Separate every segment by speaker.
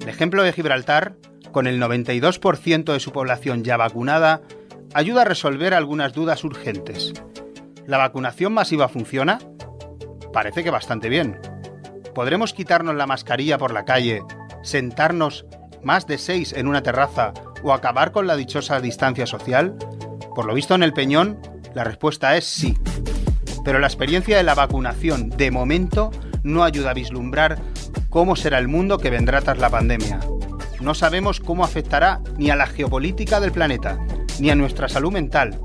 Speaker 1: El ejemplo de Gibraltar, con el 92% de su población ya vacunada, ayuda a resolver algunas dudas urgentes. ¿La vacunación masiva funciona? Parece que bastante bien. ¿Podremos quitarnos la mascarilla por la calle, sentarnos más de seis en una terraza o acabar con la dichosa distancia social? Por lo visto en el Peñón, la respuesta es sí. Pero la experiencia de la vacunación, de momento, no ayuda a vislumbrar cómo será el mundo que vendrá tras la pandemia. No sabemos cómo afectará ni a la geopolítica del planeta, ni a nuestra salud mental,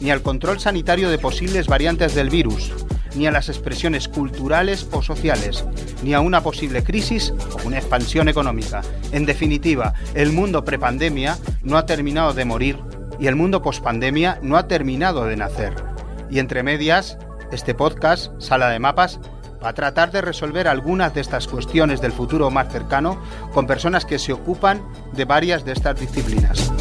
Speaker 1: ni al control sanitario de posibles variantes del virus, ni a las expresiones culturales o sociales, ni a una posible crisis o una expansión económica. En definitiva, el mundo prepandemia no ha terminado de morir y el mundo pospandemia no ha terminado de nacer. Y entre medias, este podcast, Sala de Mapas, a tratar de resolver algunas de estas cuestiones del futuro más cercano con personas que se ocupan de varias de estas disciplinas.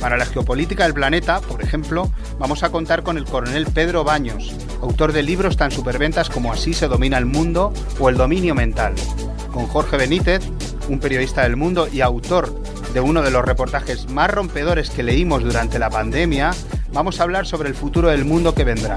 Speaker 1: Para la geopolítica del planeta, por ejemplo, vamos a contar con el coronel Pedro Baños, autor de libros tan superventas como Así se domina el mundo o El dominio mental, con Jorge Benítez, un periodista del mundo y autor de uno de los reportajes más rompedores que leímos durante la pandemia, vamos a hablar sobre el futuro del mundo que vendrá.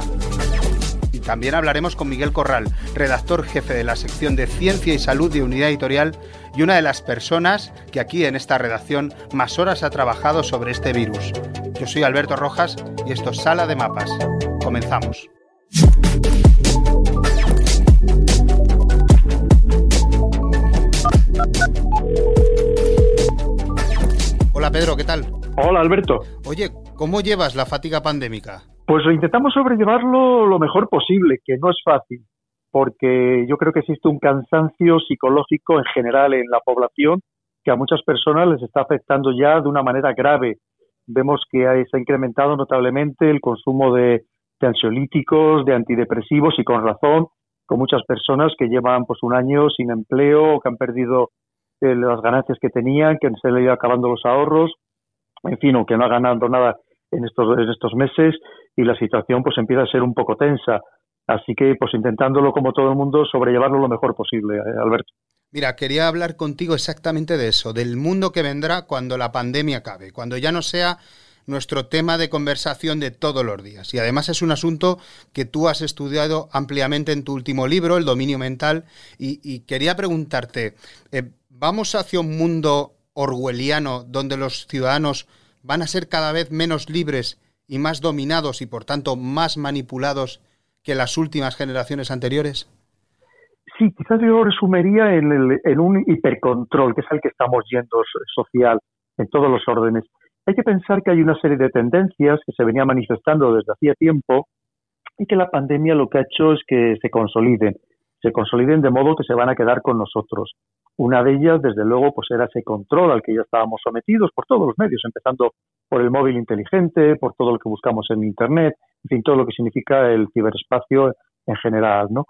Speaker 1: También hablaremos con Miguel Corral, redactor jefe de la sección de Ciencia y Salud de Unidad Editorial y una de las personas que aquí en esta redacción más horas ha trabajado sobre este virus. Yo soy Alberto Rojas y esto es Sala de Mapas. Comenzamos. Hola Pedro, ¿qué tal?
Speaker 2: Hola Alberto.
Speaker 1: Oye, ¿cómo llevas la fatiga pandémica?
Speaker 2: Pues intentamos sobrellevarlo lo mejor posible, que no es fácil, porque yo creo que existe un cansancio psicológico en general en la población que a muchas personas les está afectando ya de una manera grave. Vemos que se ha incrementado notablemente el consumo de, ansiolíticos, de antidepresivos y con razón, con muchas personas que llevan pues un año sin empleo que han perdido eh, las ganancias que tenían, que se le ido acabando los ahorros, en fin, o que no ha ganado nada en estos, en estos meses y la situación pues empieza a ser un poco tensa. Así que pues intentándolo como todo el mundo sobrellevarlo lo mejor posible, eh, Alberto.
Speaker 1: Mira, quería hablar contigo exactamente de eso, del mundo que vendrá cuando la pandemia acabe, cuando ya no sea nuestro tema de conversación de todos los días. Y además es un asunto que tú has estudiado ampliamente en tu último libro, El dominio mental, y, quería preguntarte, eh, ¿vamos hacia un mundo orwelliano donde los ciudadanos van a ser cada vez menos libres y más dominados y por tanto más manipulados que las últimas generaciones anteriores?
Speaker 2: Sí, quizás yo resumiría en, un hipercontrol, que es el que estamos yendo social en todos los órdenes. Hay que pensar que hay una serie de tendencias que se venía manifestando desde hacía tiempo y que la pandemia lo que ha hecho es que se consoliden, se consoliden de modo que se van a quedar con nosotros. Una de ellas, desde luego, pues era ese control al que ya estábamos sometidos por todos los medios, empezando por el móvil inteligente, por todo lo que buscamos en Internet, en fin, todo lo que significa el ciberespacio en general, ¿no?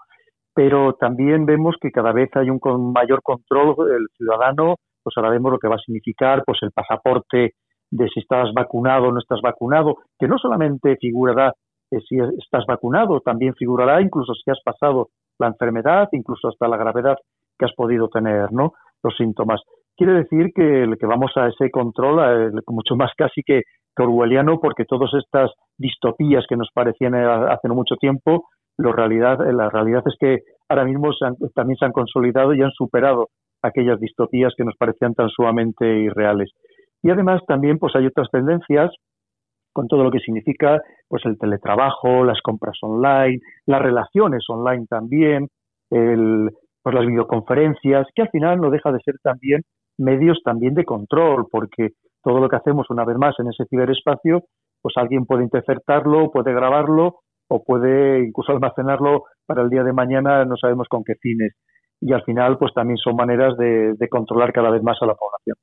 Speaker 2: Pero también vemos que cada vez hay un mayor control del ciudadano, pues ahora vemos lo que va a significar, pues el pasaporte de si estás vacunado o no estás vacunado, que no solamente figurará si estás vacunado, también figurará incluso si has pasado la enfermedad, incluso hasta la gravedad que has podido tener, ¿no? Los síntomas. Quiere decir que, que vamos a ese control mucho más casi que, orwelliano, porque todas estas distopías que nos parecían hace no mucho tiempo, lo realidad, la realidad es que ahora mismo también se han consolidado y han superado aquellas distopías que nos parecían tan sumamente irreales. Y además también pues hay otras tendencias con todo lo que significa pues el teletrabajo, las compras online, las relaciones online también, el, pues las videoconferencias, que al final no deja de ser también medios también de control, porque todo lo que hacemos una vez más en ese ciberespacio, pues alguien puede interpretarlo, puede grabarlo o puede incluso almacenarlo para el día de mañana, no sabemos con qué fines. Y al final, pues también son maneras de controlar cada vez más a la población.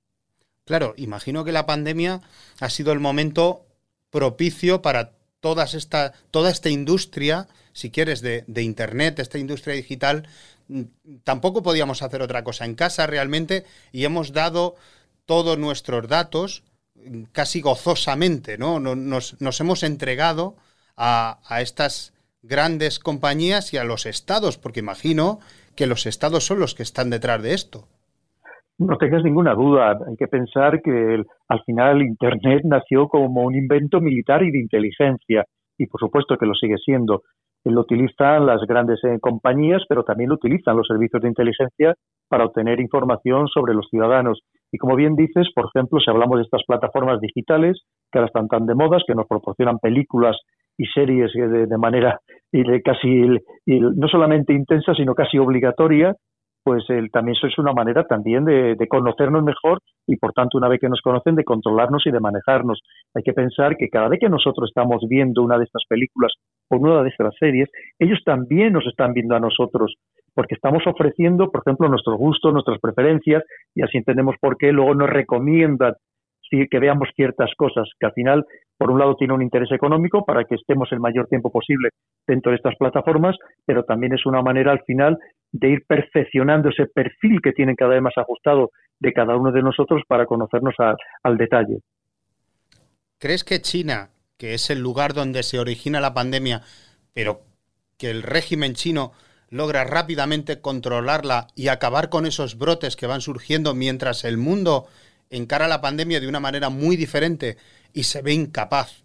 Speaker 1: Claro, imagino que la pandemia ha sido el momento propicio para esta, toda esta industria, si quieres, de, Internet, esta industria digital. Mm, tampoco podíamos hacer otra cosa en casa realmente y hemos dado todos nuestros datos mm, casi gozosamente, ¿no? Nos, nos hemos entregado a, a estas grandes compañías y a los estados, porque imagino que los estados son los que están detrás de esto.
Speaker 2: No tengas ninguna duda. Hay que pensar que al final Internet nació como un invento militar y de inteligencia, y por supuesto que lo sigue siendo. Lo utilizan las grandes eh, compañías, pero también lo utilizan los servicios de inteligencia para obtener información sobre los ciudadanos. Y como bien dices, por ejemplo, si hablamos de estas plataformas digitales que ahora están tan de modas, que nos proporcionan películas y series eh, de, manera casi no solamente intensa, sino casi obligatoria, pues también eso es una manera también de, conocernos mejor y por tanto una vez que nos conocen de controlarnos y de manejarnos. Hay que pensar que cada vez que nosotros estamos viendo una de estas películas o una de estas series, ellos también nos están viendo a nosotros porque estamos ofreciendo, por ejemplo, nuestros gustos, nuestras preferencias y así entendemos por qué luego nos recomiendan que veamos ciertas cosas que al final, por un lado, tiene un interés económico para que estemos el mayor tiempo posible dentro de estas plataformas, pero también es una manera al final de ir perfeccionando ese perfil que tienen cada vez más ajustado de cada uno de nosotros para conocernos al detalle.
Speaker 1: ¿Crees que China, que es el lugar donde se origina la pandemia, pero que el régimen chino logra rápidamente controlarla y acabar con esos brotes que van surgiendo mientras el mundo encara la pandemia de una manera muy diferente y se ve incapaz,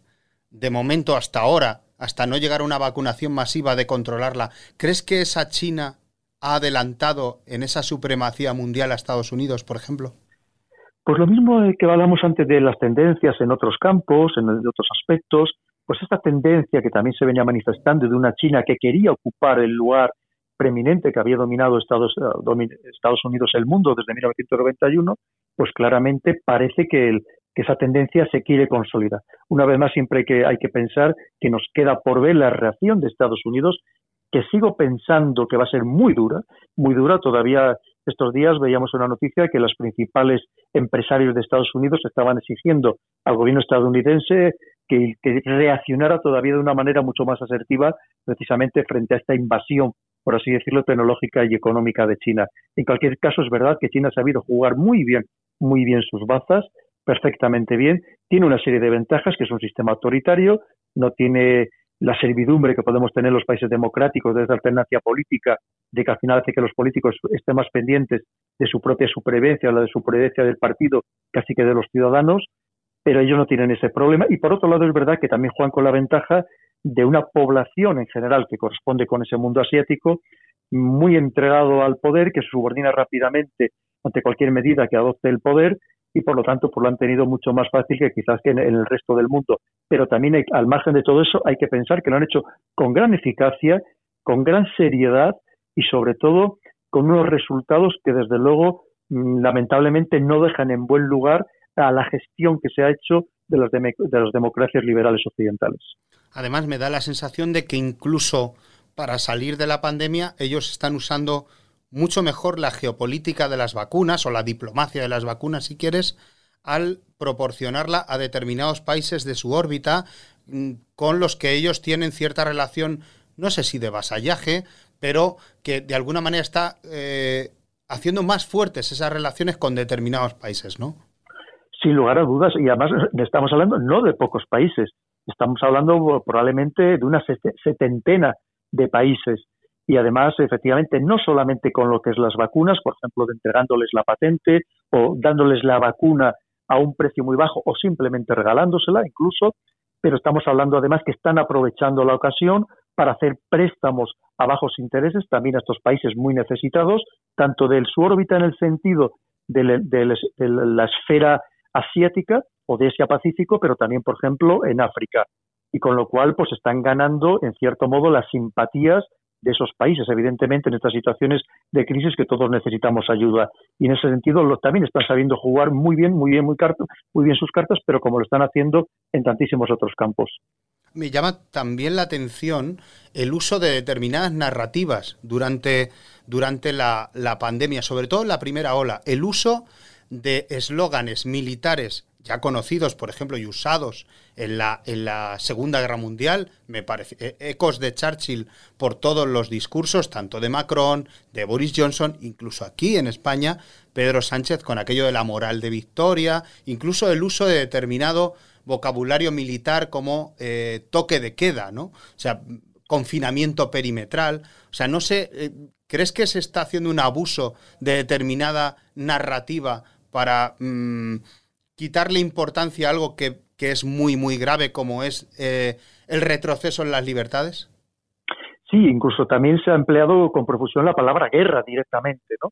Speaker 1: de momento hasta ahora, hasta no llegar a una vacunación masiva, de controlarla. ¿Crees que esa China ha adelantado en esa supremacía mundial a Estados Unidos, por ejemplo?
Speaker 2: Pues lo mismo que hablamos antes de las tendencias en otros campos, en otros aspectos, pues esta tendencia que también se venía manifestando de una China que quería ocupar el lugar preeminente que había dominado Estados, eh, Estados Unidos el mundo desde 1991, pues claramente parece que, esa tendencia se quiere consolidar. Una vez más, siempre hay que, hay que pensar que nos queda por ver la reacción de Estados Unidos, que sigo pensando que va a ser muy dura, muy dura. Todavía estos días veíamos una noticia que los principales empresarios de Estados Unidos estaban exigiendo al gobierno estadounidense que reaccionara todavía de una manera mucho más asertiva precisamente frente a esta invasión por así decirlo, tecnológica y económica de China. En cualquier caso, es verdad que China ha sabido jugar muy bien, muy bien sus bazas, perfectamente bien. Tiene una serie de ventajas, que es un sistema autoritario, no tiene la servidumbre que podemos tener los países democráticos de esa alternancia política, de que al final hace que los políticos estén más pendientes de su propia supervivencia o la de supervivencia del partido, casi que de los ciudadanos, pero ellos no tienen ese problema. Y por otro lado, es verdad que también juegan con la ventaja de una población en general que corresponde con ese mundo asiático, muy entregado al poder, que se subordina rápidamente ante cualquier medida que adopte el poder y por lo tanto pues lo han tenido mucho más fácil que quizás que en, el resto del mundo. Pero también al margen de todo eso hay que pensar que lo han hecho con gran eficacia, con gran seriedad y sobre todo con unos resultados que desde luego mm, lamentablemente no dejan en buen lugar a la gestión que se ha hecho de las, de las democracias liberales occidentales.
Speaker 1: Además, me da la sensación de que incluso para salir de la pandemia ellos están usando mucho mejor la geopolítica de las vacunas o la diplomacia de las vacunas, si quieres, al proporcionarla a determinados países de su órbita mm, con los que ellos tienen cierta relación, no sé si de vasallaje, pero que de alguna manera está eh, haciendo más fuertes esas relaciones con determinados países, ¿no?
Speaker 2: Sin lugar a dudas, y además estamos hablando no de pocos países, estamos hablando probablemente de una setentena de países. Y además efectivamente no solamente con lo que es las vacunas, por ejemplo, de entregándoles la patente o dándoles la vacuna a un precio muy bajo o simplemente regalándosela incluso, pero estamos hablando además que están aprovechando la ocasión para hacer préstamos a bajos intereses también a estos países muy necesitados, tanto de su órbita en el sentido de la esfera asiática o de Asia Pacífico, pero también, por ejemplo, en África. Y con lo cual, pues están ganando, en cierto modo, las simpatías de esos países, evidentemente, en estas situaciones de crisis que todos necesitamos ayuda. Y en ese sentido, lo, también están sabiendo jugar muy bien, muy bien, muy, muy bien sus cartas, pero como lo están haciendo en tantísimos otros campos.
Speaker 1: Me llama también la atención el uso de determinadas narrativas durante, durante la, la pandemia, sobre todo en la primera ola. El uso de eslóganes militares ya conocidos, por ejemplo, y usados en la, en la Segunda Guerra Mundial, me parece, e, ecos de Churchill por todos los discursos, tanto de Macron, de Boris Johnson, incluso aquí en España, Pedro Sánchez con aquello de la moral de victoria, incluso el uso de determinado vocabulario militar como eh, toque de queda, ¿no? O sea, confinamiento perimetral. O sea, no sé, eh, ¿crees que se está haciendo un abuso de determinada narrativa para mm, quitarle importancia a algo que, es muy, muy grave como es eh, el retroceso en las libertades?
Speaker 2: Sí, incluso también se ha empleado con profusión la palabra guerra directamente, ¿no?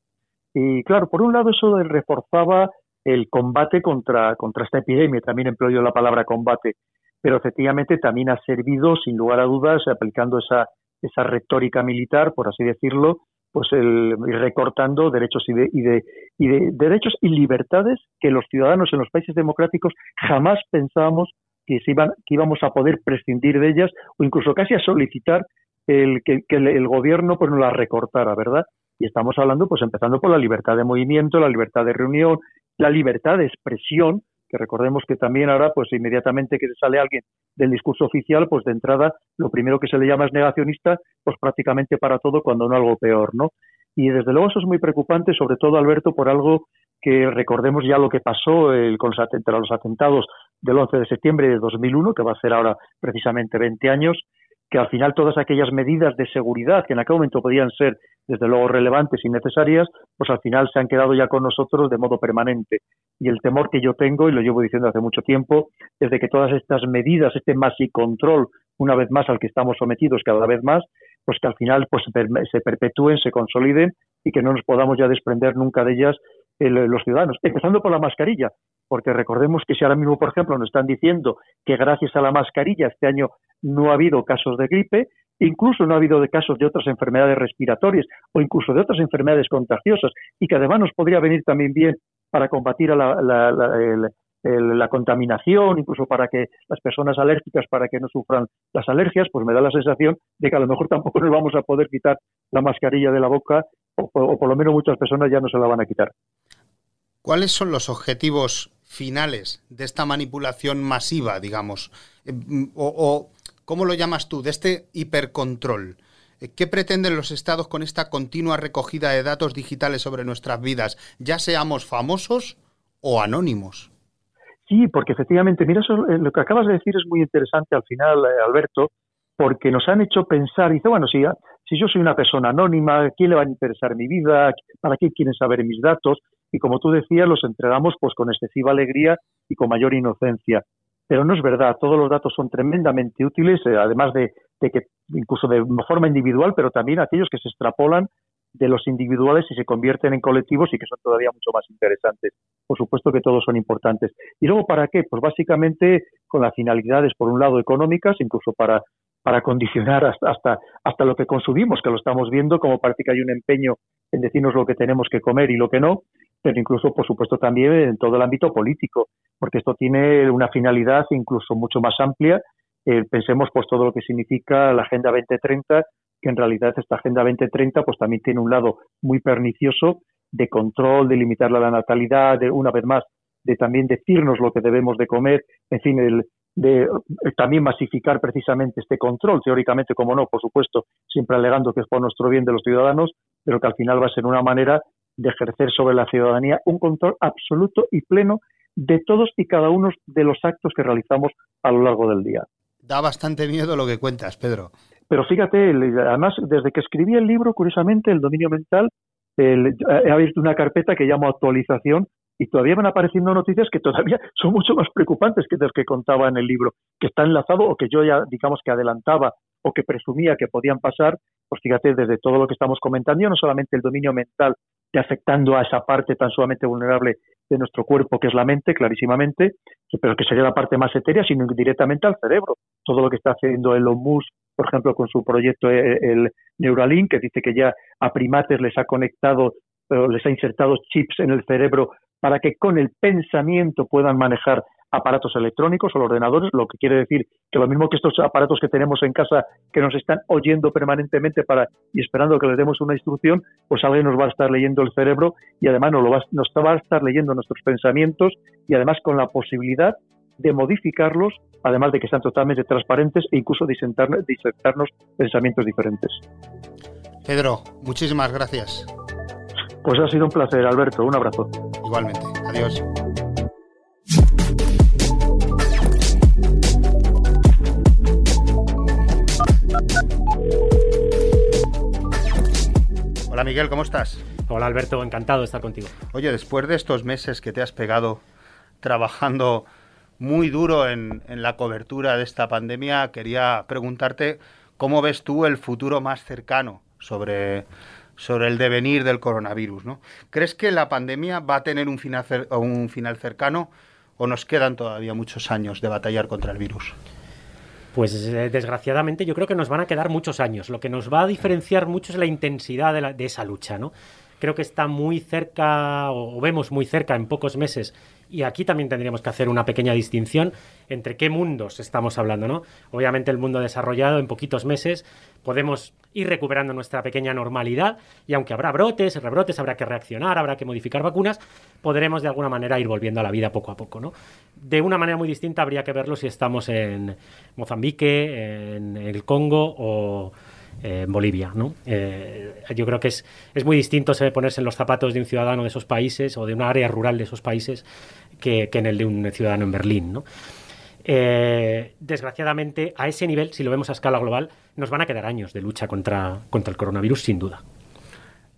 Speaker 2: Y claro, por un lado eso reforzaba el combate contra, contra esta epidemia, también empleo yo la palabra combate, pero efectivamente también ha servido, sin lugar a dudas, aplicando esa, esa retórica militar, por así decirlo, pues el recortando derechos y de, y de, y de derechos y libertades que los ciudadanos en los países democráticos jamás pensábamos que, se iban, que íbamos a poder prescindir de ellas o incluso casi a solicitar el, que, que el, gobierno pues no las recortara, ¿verdad? Y estamos hablando, pues empezando por la libertad de movimiento, la libertad de reunión, la libertad de expresión, que recordemos que también ahora, pues inmediatamente que sale alguien del discurso oficial, pues de entrada lo primero que se le llama es negacionista, pues prácticamente para todo, cuando no algo peor, ¿no? Y desde luego eso es muy preocupante, sobre todo, Alberto, por algo que recordemos ya lo que pasó el, con los atentados del 11 de septiembre de 2001, que va a ser ahora precisamente 20 años, que al final todas aquellas medidas de seguridad que en aquel momento podían ser desde luego relevantes y necesarias, pues al final se han quedado ya con nosotros de modo permanente. Y el temor que yo tengo, y lo llevo diciendo hace mucho tiempo, es de que todas estas medidas, este más y control, una vez más al que estamos sometidos cada vez más, pues que al final pues se perpetúen, se consoliden y que no nos podamos ya desprender nunca de ellas los ciudadanos, empezando por la mascarilla, porque recordemos que si ahora mismo, por ejemplo, nos están diciendo que gracias a la mascarilla este año no ha habido casos de gripe, incluso no ha habido casos de otras enfermedades respiratorias o incluso de otras enfermedades contagiosas y que además nos podría venir también bien para combatir la, la, contaminación, incluso para que las personas alérgicas, para que no sufran las alergias, pues me da la sensación de que a lo mejor tampoco nos vamos a poder quitar la mascarilla de la boca o, o por lo menos muchas personas ya no se la van a quitar.
Speaker 1: ¿Cuáles son los objetivos finales de esta manipulación masiva, digamos? Eh, o, ¿cómo lo llamas tú? De este hipercontrol. Eh, ¿Qué pretenden los estados con esta continua recogida de datos digitales sobre nuestras vidas, ya seamos famosos o anónimos?
Speaker 2: Sí, porque efectivamente, mira, eh, lo que acabas de decir es muy interesante al final, Alberto, porque nos han hecho pensar, dice, bueno, si, si yo soy una persona anónima, ¿quién le va a interesar mi vida? ¿Para qué quieren saber mis datos? Y como tú decías, los entregamos pues con excesiva alegría y con mayor inocencia. Pero no es verdad, todos los datos son tremendamente útiles, eh, además de, que incluso de forma individual, pero también aquellos que se extrapolan de los individuales y se convierten en colectivos y que son todavía mucho más interesantes. Por supuesto que todos son importantes. ¿Y luego para qué? Pues básicamente con las finalidades, por un lado, económicas, incluso para, para condicionar hasta, hasta, hasta lo que consumimos, que lo estamos viendo, como parece que hay un empeño en decirnos lo que tenemos que comer y lo que no, pero incluso, por supuesto, también en todo el ámbito político, porque esto tiene una finalidad incluso mucho más amplia. Eh, pensemos pues todo lo que significa la Agenda 2030, que en realidad esta Agenda 2030 pues también tiene un lado muy pernicioso de control, de limitar la natalidad, de una vez más de también decirnos lo que debemos de comer, en fin, de eh, también masificar precisamente este control, teóricamente, como no, por supuesto, siempre alegando que es por nuestro bien de los ciudadanos, pero que al final va a ser una manera de ejercer sobre la ciudadanía un control absoluto y pleno de todos y cada uno de los actos que realizamos a lo largo del día.
Speaker 1: Da bastante miedo lo que cuentas, Pedro.
Speaker 2: Pero fíjate, además, desde que escribí el libro, curiosamente, el dominio mental, he abierto una carpeta que llamo actualización y todavía van apareciendo noticias que todavía son mucho más preocupantes que las que contaba en el libro, que está enlazado o que yo ya, digamos, que adelantaba o que presumía que podían pasar, pues fíjate, desde todo lo que estamos comentando, no solamente el dominio mental de afectando a esa parte tan sumamente vulnerable de nuestro cuerpo, que es la mente, clarísimamente, pero que sería la parte más etérea, sino directamente al cerebro. Todo lo que está haciendo Elon Musk, por ejemplo, con su proyecto eh, el Neuralink, que dice que ya a primates les ha conectado, les ha insertado chips en el cerebro para que con el pensamiento puedan manejar aparatos electrónicos o ordenadores, lo que quiere decir que lo mismo que estos aparatos que tenemos en casa que nos están oyendo permanentemente para y esperando que les demos una instrucción, pues alguien nos va a estar leyendo el cerebro y además nos, lo va, nos va a estar leyendo nuestros pensamientos y además con la posibilidad de modificarlos, además de que sean totalmente transparentes e incluso disertarnos pensamientos diferentes.
Speaker 1: Pedro, muchísimas gracias.
Speaker 2: Pues ha sido un placer, Alberto. Un abrazo.
Speaker 1: Igualmente. Adiós. Miguel, ¿cómo estás?
Speaker 3: Hola Alberto, encantado de estar contigo.
Speaker 1: Oye, después de estos meses que te has pegado trabajando muy duro en, la cobertura de esta pandemia, quería preguntarte cómo ves tú el futuro más cercano sobre, sobre el devenir del coronavirus. ¿no? ¿Crees que la pandemia va a tener un final, un final cercano o nos quedan todavía muchos años de batallar contra el virus?
Speaker 3: Pues eh, desgraciadamente yo creo que nos van a quedar muchos años. Lo que nos va a diferenciar mucho es la intensidad de, de esa lucha, ¿no? Creo que está muy cerca, o vemos muy cerca en pocos meses, y aquí también tendríamos que hacer una pequeña distinción entre qué mundos estamos hablando, ¿no? Obviamente el mundo desarrollado en poquitos meses podemos ir recuperando nuestra pequeña normalidad y aunque habrá brotes, rebrotes, habrá que reaccionar, habrá que modificar vacunas, podremos de alguna manera ir volviendo a la vida poco a poco, ¿no? De una manera muy distinta habría que verlo si estamos en Mozambique, en el Congo o en Bolivia. ¿no? Eh, yo creo que es, es muy distinto ponerse en los zapatos de un ciudadano de esos países o de un área rural de esos países que, en el de un ciudadano en Berlín. Eh, desgraciadamente, a ese nivel, si lo vemos a escala global, nos van a quedar años de lucha contra, contra el coronavirus, sin duda.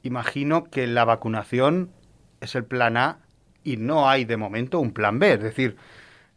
Speaker 1: Imagino que la vacunación es el plan A y no hay de momento un plan B. Es decir,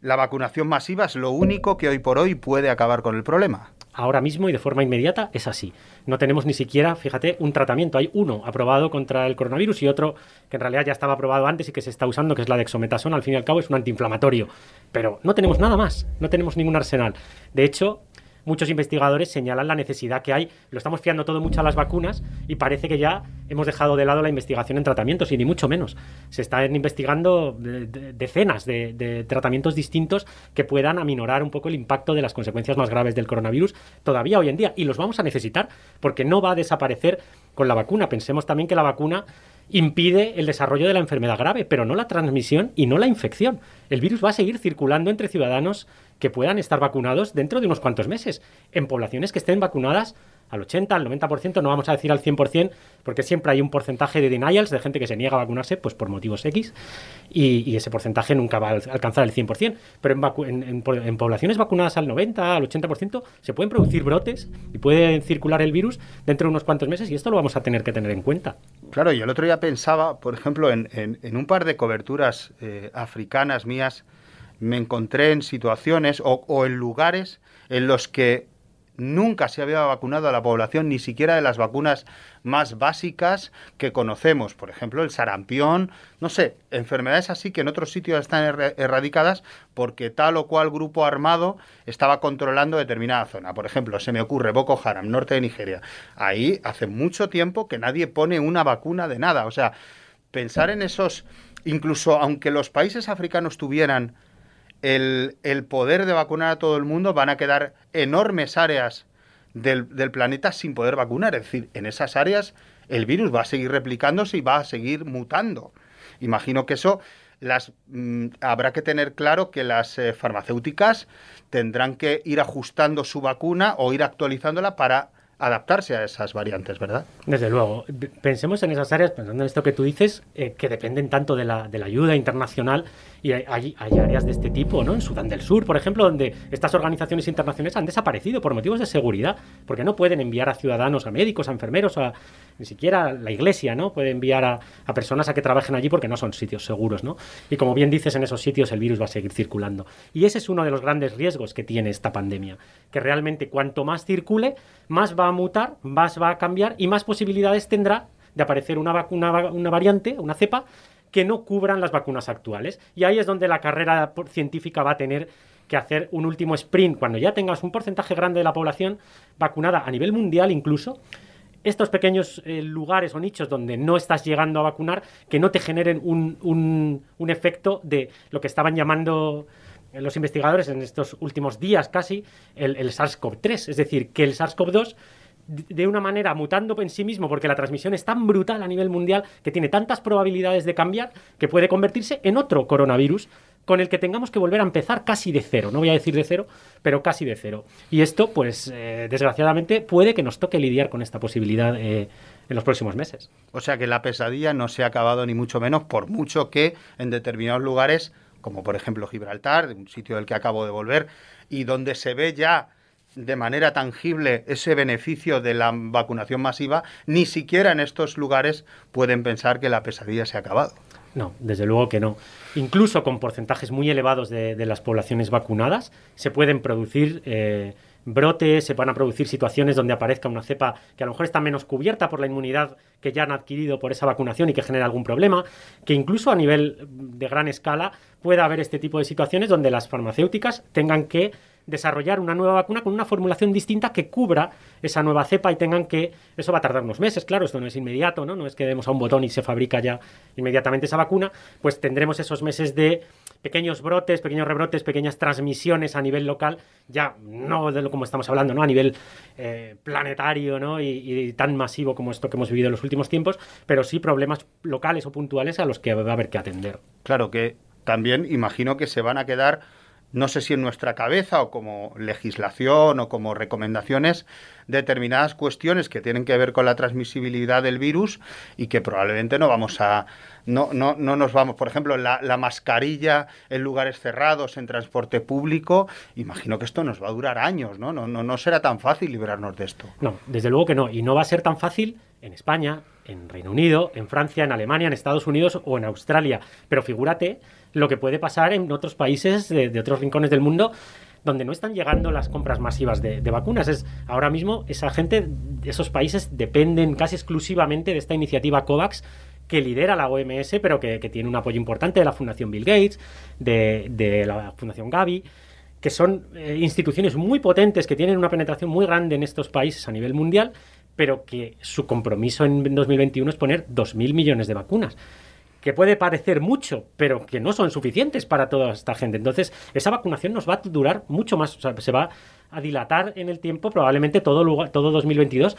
Speaker 1: la vacunación masiva es lo único que hoy por hoy puede acabar con el problema
Speaker 3: ahora mismo y de forma inmediata es así. No tenemos ni siquiera, fíjate, un tratamiento. Hay uno aprobado contra el coronavirus y otro que en realidad ya estaba aprobado antes y que se está usando, que es la dexometasona. Al fin y al cabo es un antiinflamatorio. Pero no tenemos nada más, no tenemos ningún arsenal. De hecho, muchos investigadores señalan la necesidad que hay. Lo estamos fiando todo mucho a las vacunas y parece que ya hemos dejado de lado la investigación en tratamientos y ni mucho menos. Se están investigando decenas de, tratamientos distintos que puedan aminorar un poco el impacto de las consecuencias más graves del coronavirus todavía hoy en día y los vamos a necesitar porque no va a desaparecer con la vacuna. Pensemos también que la vacuna impide el desarrollo de la enfermedad grave, pero no la transmisión y no la infección. El virus va a seguir circulando entre ciudadanos que puedan estar vacunados dentro de unos cuantos meses. En poblaciones que estén vacunadas al 80, al 90%, no vamos a decir al 100%, porque siempre hay un porcentaje de denials, de gente que se niega a vacunarse pues por motivos X, y, ese porcentaje nunca va a alcanzar el 100%. Pero en, en, poblaciones vacunadas al 90, al 80%, se pueden producir brotes y puede circular el virus dentro de unos cuantos meses, y esto lo vamos a tener que tener en cuenta.
Speaker 1: Claro, yo el otro día pensaba, por ejemplo, en, un par de coberturas eh, africanas mías, me encontré en situaciones o en lugares en los que nunca se había vacunado a la población ni siquiera de las vacunas más básicas que conocemos, por ejemplo, el sarampión, no sé, enfermedades así que en otros sitios están erradicadas porque tal o cual grupo armado estaba controlando determinada zona. Por ejemplo, se me ocurre Boko Haram, norte de Nigeria. Ahí hace mucho tiempo que nadie pone una vacuna de nada. O sea, pensar en esos, incluso aunque los países africanos tuvieran el, poder de vacunar a todo el mundo, van a quedar enormes áreas del, planeta sin poder vacunar. Es decir, en esas áreas el virus va a seguir replicándose y va a seguir mutando. Imagino que eso las mm, habrá que tener claro que las eh, farmacéuticas tendrán que ir ajustando su vacuna o ir actualizándola para adaptarse a esas variantes, ¿verdad?
Speaker 3: Desde luego. Pensemos en esas áreas, pensando en esto que tú dices, eh, que dependen tanto de la, de la, ayuda internacional y hay, hay, áreas de este tipo, ¿no? En Sudán del Sur, por ejemplo, donde estas organizaciones internacionales han desaparecido por motivos de seguridad, porque no pueden enviar a ciudadanos, a médicos, a enfermeros, a, ni siquiera la iglesia, ¿no? Puede enviar a, personas a que trabajen allí porque no son sitios seguros, ¿no? Y como bien dices, en esos sitios el virus va a seguir circulando. Y ese es uno de los grandes riesgos que tiene esta pandemia, que realmente cuanto más circule, más va a mutar, más va a cambiar y más posibilidades tendrá de aparecer una, una variante, una cepa, que no cubran las vacunas actuales. Y ahí es donde la carrera científica va a tener que hacer un último sprint cuando ya tengas un porcentaje grande de la población vacunada a nivel mundial incluso estos pequeños eh, lugares o nichos donde no estás llegando a vacunar, que no te generen un, un, efecto de lo que estaban llamando eh, los investigadores en estos últimos días casi el, el SARS-CoV-3, es decir, que el SARS-CoV-2 de una manera mutando en sí mismo, porque la transmisión es tan brutal a nivel mundial que tiene tantas probabilidades de cambiar que puede convertirse en otro coronavirus con el que tengamos que volver a empezar casi de cero. No voy a decir de cero, pero casi de cero. Y esto, pues, eh, desgraciadamente, puede que nos toque lidiar con esta posibilidad eh, en los próximos meses.
Speaker 1: O sea que la pesadilla no se ha acabado ni mucho menos, por mucho que en determinados lugares, como por ejemplo Gibraltar, un sitio del que acabo de volver, y donde se ve ya de manera tangible ese beneficio de la vacunación masiva, ni siquiera en estos lugares pueden pensar que la pesadilla se ha acabado.
Speaker 3: No, desde luego que no. Incluso con porcentajes muy elevados de, las poblaciones vacunadas, se pueden producir eh, brotes, se van a producir situaciones donde aparezca una cepa que a lo mejor está menos cubierta por la inmunidad que ya han adquirido por esa vacunación y que genera algún problema, que incluso a nivel de gran escala pueda haber este tipo de situaciones donde las farmacéuticas tengan que desarrollar una nueva vacuna con una formulación distinta que cubra esa nueva cepa y tengan que... Eso va a tardar unos meses, claro, esto no es inmediato, ¿no? No es que demos a un botón y se fabrica ya inmediatamente esa vacuna, pues tendremos esos meses de pequeños brotes, pequeños rebrotes, pequeñas transmisiones a nivel local, ya no de lo como estamos hablando, ¿no? A nivel eh, planetario, ¿no? Y, y, tan masivo como esto que hemos vivido en los últimos tiempos, pero sí problemas locales o puntuales a los que va a haber que atender.
Speaker 1: Claro que también imagino que se van a quedar no sé si en nuestra cabeza o como legislación o como recomendaciones, determinadas cuestiones que tienen que ver con la transmisibilidad del virus y que probablemente no vamos a, no, no, no nos vamos, por ejemplo, la, la mascarilla en lugares cerrados, en transporte público, imagino que esto nos va a durar años, ¿no? No, no, no será tan fácil librarnos de esto.
Speaker 3: No, desde luego que no, y no va a ser tan fácil en España, en Reino Unido, en Francia, en Alemania, en Estados Unidos o en Australia. Pero figúrate lo que puede pasar en otros países de, otros rincones del mundo donde no están llegando las compras masivas de, vacunas. Es, ahora mismo esa gente, esos países dependen casi exclusivamente de esta iniciativa COVAX que lidera la OMS, pero que, tiene un apoyo importante de la Fundación Bill Gates, de, la Fundación Gavi, que son eh, instituciones muy potentes, que tienen una penetración muy grande en estos países a nivel mundial, pero que su compromiso en 2021 es poner 2.000 millones de vacunas que puede parecer mucho, pero que no son suficientes para toda esta gente. Entonces, esa vacunación nos va a durar mucho más, se va a dilatar en el tiempo, probablemente todo, todo 2022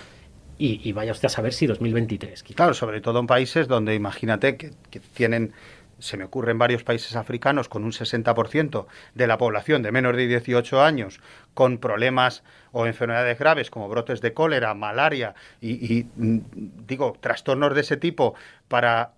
Speaker 3: y, vaya usted a saber si 2023.
Speaker 1: Claro, sobre todo en países donde imagínate que, que tienen se me ocurre en varios países africanos con un 60% de la población de menos de 18 años con problemas o enfermedades graves como brotes de cólera, malaria y, y mm, digo, trastornos de ese tipo para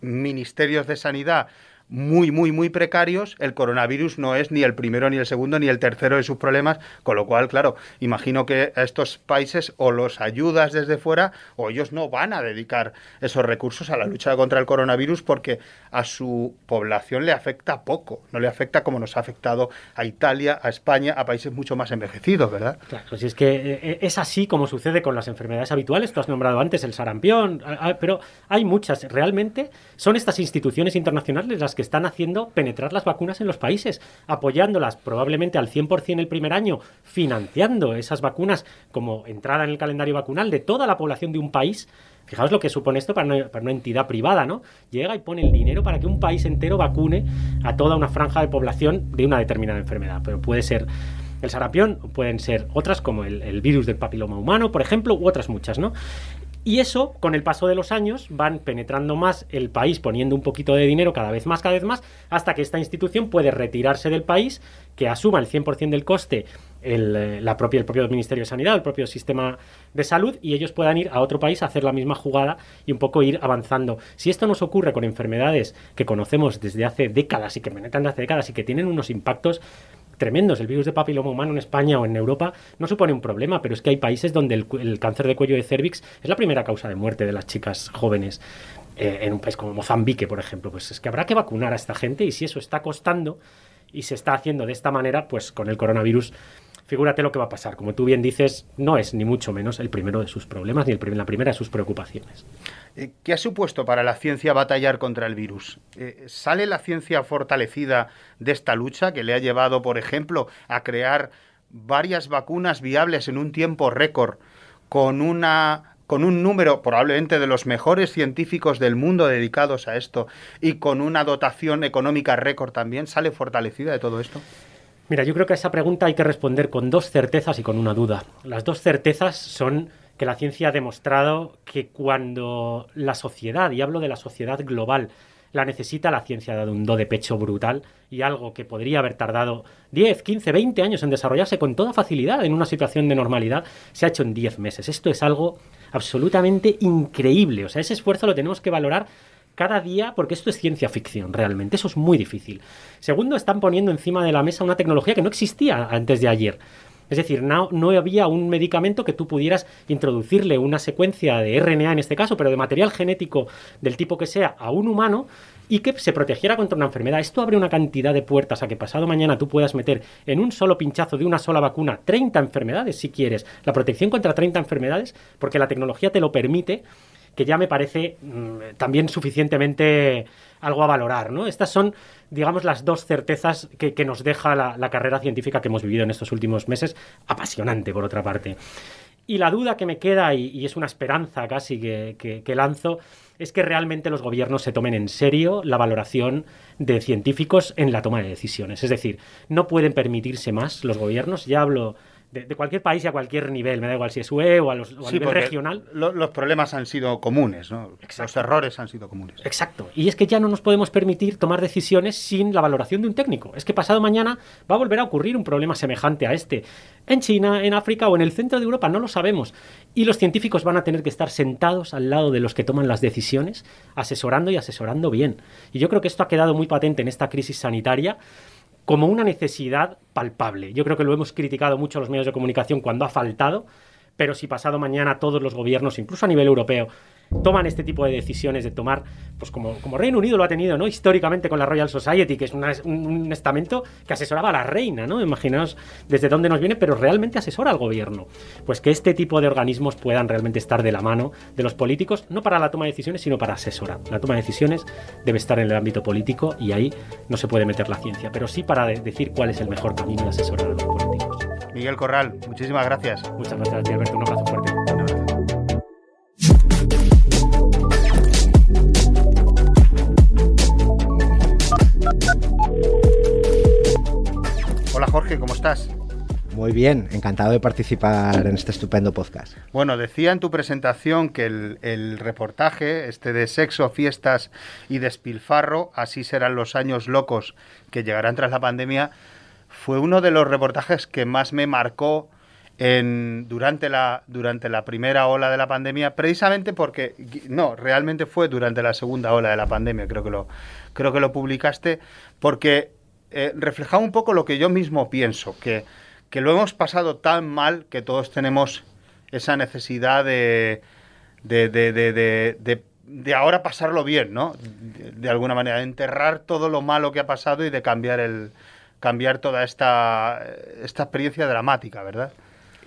Speaker 1: ministerios de sanidad muy, muy, muy precarios, el coronavirus no es ni el primero, ni el segundo, ni el tercero de sus problemas, con lo cual, claro, imagino que a estos países o los ayudas desde fuera o ellos no van a dedicar esos recursos a la lucha contra el coronavirus porque a su población le afecta poco, no le afecta como nos ha afectado a Italia, a España, a países mucho más envejecidos, ¿verdad?
Speaker 3: Claro, si es que eh, eh, es así como sucede con las enfermedades habituales, tú has nombrado antes el sarampión, pero hay muchas, realmente son estas instituciones internacionales las que están haciendo penetrar las vacunas en los países, apoyándolas probablemente al 100% el primer año, financiando esas vacunas como entrada en el calendario vacunal de toda la población de un país. Fijaos lo que supone esto para una, entidad privada, ¿no? Llega y pone el dinero para que un país entero vacune a toda una franja de población de una determinada enfermedad. Pero puede ser el sarampión, pueden ser otras como el, virus del papiloma humano, por ejemplo, u otras muchas, ¿no? Y eso, con el paso de los años, van penetrando más el país, poniendo un poquito de dinero cada vez más, cada vez más, hasta que esta institución puede retirarse del país, que asuma el 100% del coste el, eh, la propia, el propio Ministerio de Sanidad, el propio sistema de salud, y ellos puedan ir a otro país a hacer la misma jugada y un poco ir avanzando. Si esto nos ocurre con enfermedades que conocemos desde hace décadas y que penetran desde hace décadas y que tienen unos impactos tremendos. El virus de papiloma humano en España o en Europa no supone un problema, pero es que hay países donde el, cáncer de cuello de cervix es la primera causa de muerte de las chicas jóvenes. Eh, en un país como Mozambique, por ejemplo, pues es que habrá que vacunar a esta gente y si eso está costando y se está haciendo de esta manera, pues con el coronavirus figúrate lo que va a pasar. Como tú bien dices, no es ni mucho menos el primero de sus problemas ni el la primera de sus preocupaciones.
Speaker 1: Eh, ¿Qué ha supuesto para la ciencia batallar contra el virus? Eh, ¿Sale la ciencia fortalecida de esta lucha que le ha llevado, por ejemplo, a crear varias vacunas viables en un tiempo récord con una con un número probablemente de los mejores científicos del mundo dedicados a esto y con una dotación económica récord también, ¿sale fortalecida de todo esto?
Speaker 3: Mira, yo creo que a esa pregunta hay que responder con dos certezas y con una duda. Las dos certezas son que la ciencia ha demostrado que cuando la sociedad, y hablo de la sociedad global, la necesita, la ciencia ha dado un do de pecho brutal y algo que podría haber tardado 10, 15, 20 años en desarrollarse con toda facilidad en una situación de normalidad, se ha hecho en 10 meses. Esto es algo absolutamente increíble. O sea, ese esfuerzo lo tenemos que valorar cada día, porque esto es ciencia ficción, realmente. Eso es muy difícil. Segundo, están poniendo encima de la mesa una tecnología que no existía antes de ayer. Es decir, no, no, había un medicamento que tú pudieras introducirle una secuencia de RNA en este caso, pero de material genético del tipo que sea a un humano y que se protegiera contra una enfermedad. Esto abre una cantidad de puertas a que pasado mañana tú puedas meter en un solo pinchazo de una sola vacuna 30 enfermedades, si quieres, la protección contra 30 enfermedades, porque la tecnología te lo permite, que ya me parece mm, también suficientemente algo a valorar, ¿no? Estas son, digamos, las dos certezas que, nos deja la, carrera científica que hemos vivido en estos últimos meses, apasionante, por otra parte. Y la duda que me queda, y, es una esperanza casi que, que lanzo, es que realmente los gobiernos se tomen en serio la valoración de científicos en la toma de decisiones. Es decir, no pueden permitirse más los gobiernos, ya hablo de, cualquier país y a cualquier nivel, me da igual si es UE o a, los, nivel regional.
Speaker 1: los problemas han sido comunes, ¿no? Los errores han sido comunes.
Speaker 3: Exacto. Y es que ya no nos podemos permitir tomar decisiones sin la valoración de un técnico. Es que pasado mañana va a volver a ocurrir un problema semejante a este. En China, en África o en el centro de Europa, no lo sabemos. Y los científicos van a tener que estar sentados al lado de los que toman las decisiones, asesorando y asesorando bien. Y yo creo que esto ha quedado muy patente en esta crisis sanitaria como una necesidad palpable. Yo creo que lo hemos criticado mucho los medios de comunicación cuando ha faltado, pero si pasado mañana todos los gobiernos, incluso a nivel europeo, toman este tipo de decisiones de tomar, pues como, como Reino Unido lo ha tenido, ¿no? Históricamente con la Royal Society, que es un, estamento que asesoraba a la reina, ¿no? Imaginaos desde dónde nos viene, pero realmente asesora al gobierno. Pues que este tipo de organismos puedan realmente estar de la mano de los políticos, no para la toma de decisiones, sino para asesorar. La toma de decisiones debe estar en el ámbito político y ahí no se puede meter la ciencia, pero sí para decir cuál es el mejor camino de asesorar a los políticos.
Speaker 1: Miguel Corral, muchísimas gracias.
Speaker 3: Muchas gracias Alberto. Un abrazo fuerte.
Speaker 1: Hola Jorge, ¿cómo estás?
Speaker 4: Muy bien, encantado de participar en este estupendo podcast.
Speaker 1: Bueno, decía en tu presentación que el, reportaje, este de sexo, fiestas y despilfarro, así serán los años locos que llegarán tras la pandemia, fue uno de los reportajes que más me marcó en, durante, la, durante la primera ola de la pandemia, precisamente porque, no, realmente fue durante la segunda ola de la pandemia, creo que lo, creo que lo publicaste, porque eh, reflejaba un poco lo que yo mismo pienso, que, que, lo hemos pasado tan mal que todos tenemos esa necesidad de, de, de, de, de ahora pasarlo bien, ¿no? De, alguna manera, de enterrar todo lo malo que ha pasado y de cambiar el cambiar toda esta, esta experiencia dramática, ¿verdad?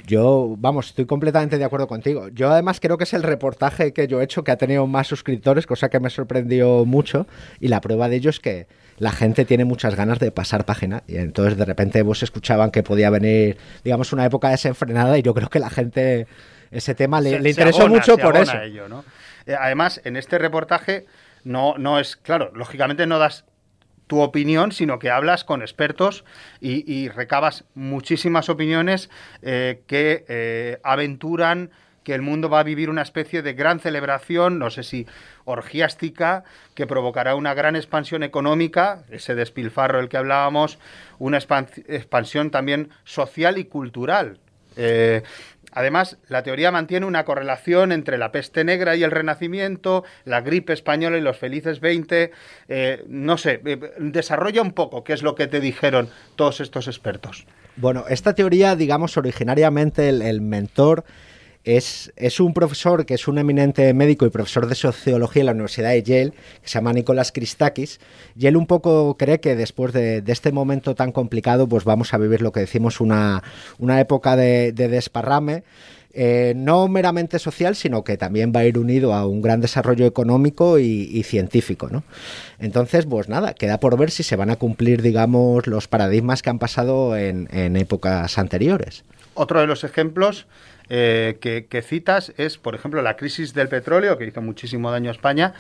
Speaker 4: Yo, vamos, estoy completamente de acuerdo contigo. Yo además creo que es el reportaje que yo he hecho que ha tenido más suscriptores, cosa que me sorprendió mucho. Y la prueba de ello es que la gente tiene muchas ganas de pasar página y entonces de repente vos escuchaban que podía venir, digamos, una época desenfrenada y yo creo que la gente ese tema le, interesó mucho por eso.
Speaker 1: Eh, además, en este reportaje no, no es, claro, lógicamente no das tu opinión, sino que hablas con expertos y, recabas muchísimas opiniones eh, que eh, aventuran que el mundo va a vivir una especie de gran celebración, no sé si orgiástica, que provocará una gran expansión económica, ese despilfarro del que hablábamos, una expansión también social y cultural. Eh, además, la teoría mantiene una correlación entre la peste negra y el renacimiento, la gripe española y los felices 20. Eh, no sé, eh, desarrolla un poco qué es lo que te dijeron todos estos expertos.
Speaker 4: Bueno, esta teoría, digamos, originariamente el mentor es, un profesor que es un eminente médico y profesor de sociología en la Universidad de Yale, que se llama Nicolás Christakis, y él un poco cree que después de, este momento tan complicado, pues vamos a vivir lo que decimos una, época de, desparrame. Eh, no meramente social, sino que también va a ir unido a un gran desarrollo económico y, científico. ¿no? Entonces, pues nada, queda por ver si se van a cumplir, digamos, los paradigmas que han pasado en épocas anteriores.
Speaker 1: Otro de los ejemplos eh, que, citas es, por ejemplo, la crisis del petróleo, que hizo muchísimo daño a España,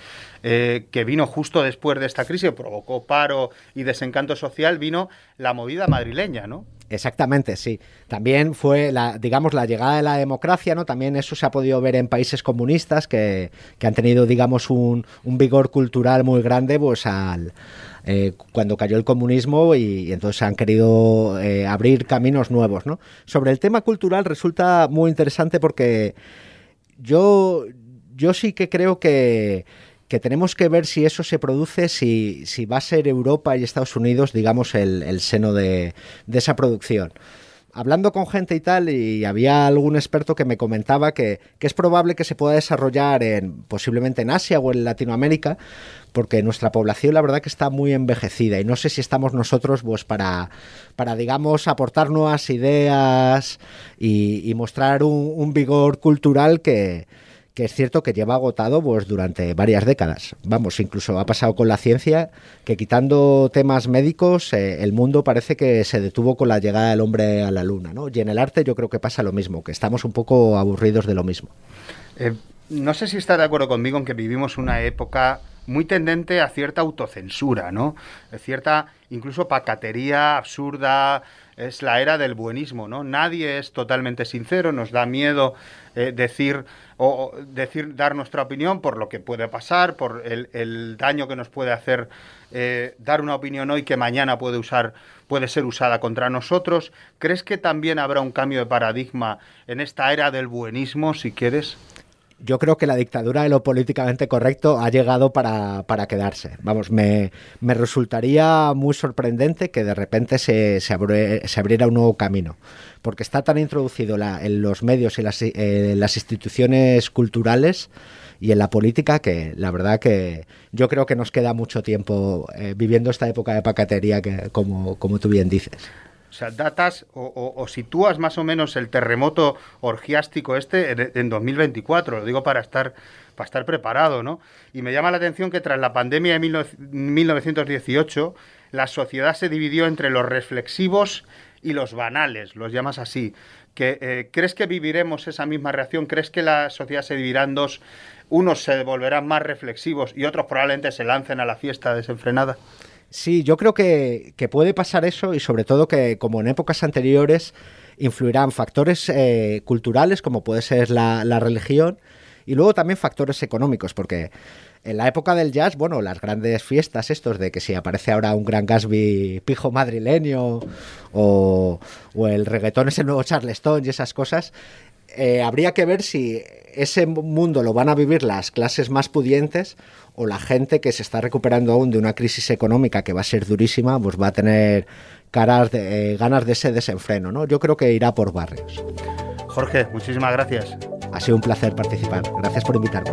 Speaker 1: eh, que vino justo después de esta crisis, provocó paro y desencanto social, vino la movida madrileña, ¿no?
Speaker 4: Exactamente, sí. También fue, la, digamos, la llegada de la democracia, ¿no? También eso se ha podido ver en países comunistas que, han tenido, digamos, un, un vigor cultural muy grande, pues al, eh, cuando cayó el comunismo y, entonces han querido eh, abrir caminos nuevos. Sobre el tema cultural resulta muy interesante porque yo, yo sí que creo que, tenemos que ver si eso se produce, si, si, va a ser Europa y Estados Unidos, digamos, el, seno de, esa producción. Hablando con gente y tal, y había algún experto que me comentaba que, es probable que se pueda desarrollar en, posiblemente en Asia o en Latinoamérica, porque nuestra población la verdad que está muy envejecida. Y no sé si estamos nosotros pues para, para digamos, aportar nuevas ideas y, mostrar un vigor cultural que, que es cierto que lleva agotado pues, durante varias décadas. Vamos, incluso ha pasado con la ciencia, que quitando temas médicos, eh, el mundo parece que se detuvo con la llegada del hombre a la luna. ¿no? Y en el arte yo creo que pasa lo mismo, que estamos un poco aburridos de lo mismo.
Speaker 1: Eh, no sé si está de acuerdo conmigo en que vivimos una época muy tendente a cierta autocensura, ¿no? Cierta incluso pacatería absurda, es la era del buenismo, ¿no? Nadie es totalmente sincero, nos da miedo eh, decir o decir dar nuestra opinión por lo que puede pasar, por el, daño que nos puede hacer eh, dar una opinión hoy que mañana puede usar puede ser usada contra nosotros. ¿Crees que también habrá un cambio de paradigma en esta era del buenismo, si quieres?
Speaker 4: Yo creo que la dictadura de lo políticamente correcto ha llegado para, quedarse. Vamos, me, resultaría muy sorprendente que de repente se, se, abriera un nuevo camino, porque está tan introducido en los medios y las, eh, las instituciones culturales y en la política que la verdad que yo creo que nos queda mucho tiempo eh, viviendo esta época de pacatería que, como, como tú bien dices.
Speaker 1: O sea, datas o, sitúas más o menos el terremoto orgiástico este en, 2024, lo digo para estar, para estar preparado, ¿no? Y me llama la atención que tras la pandemia de 1918, la sociedad se dividió entre los reflexivos y los banales, los llamas así. Que, eh, ¿Crees que viviremos esa misma reacción? ¿Crees que la sociedad se dividirá en dos? Unos se volverán más reflexivos y otros probablemente se lancen a la fiesta desenfrenada.
Speaker 4: Sí, yo creo que, puede pasar eso y sobre todo que como en épocas anteriores influirán factores eh, culturales como puede ser la, religión y luego también factores económicos porque en la época del jazz, bueno, las grandes fiestas estos de que si aparece ahora un gran Gatsby pijo madrileño o, o el reggaetón es el nuevo Charleston y esas cosas, eh, habría que ver si ese mundo lo van a vivir las clases más pudientes o la gente que se está recuperando aún de una crisis económica que va a ser durísima, pues va a tener caras de, eh, ganas de ese desenfreno, ¿no? Yo creo que irá por barrios.
Speaker 1: Jorge, muchísimas gracias.
Speaker 4: Ha sido un placer participar. Gracias por invitarme.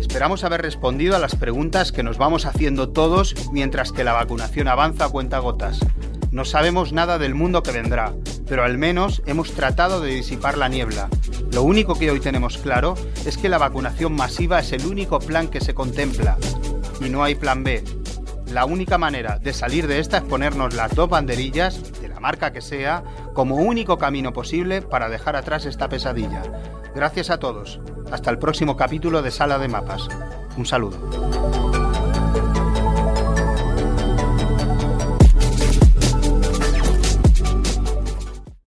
Speaker 1: Esperamos haber respondido a las preguntas que nos vamos haciendo todos mientras que la vacunación avanza a cuenta gotas. No sabemos nada del mundo que vendrá, pero al menos hemos tratado de disipar la niebla. Lo único que hoy tenemos claro es que la vacunación masiva es el único plan que se contempla. Y no hay plan B. La única manera de salir de esta es ponernos las dos banderillas, de la marca que sea, como único camino posible para dejar atrás esta pesadilla. Gracias a todos. Hasta el próximo capítulo de Sala de Mapas. Un saludo.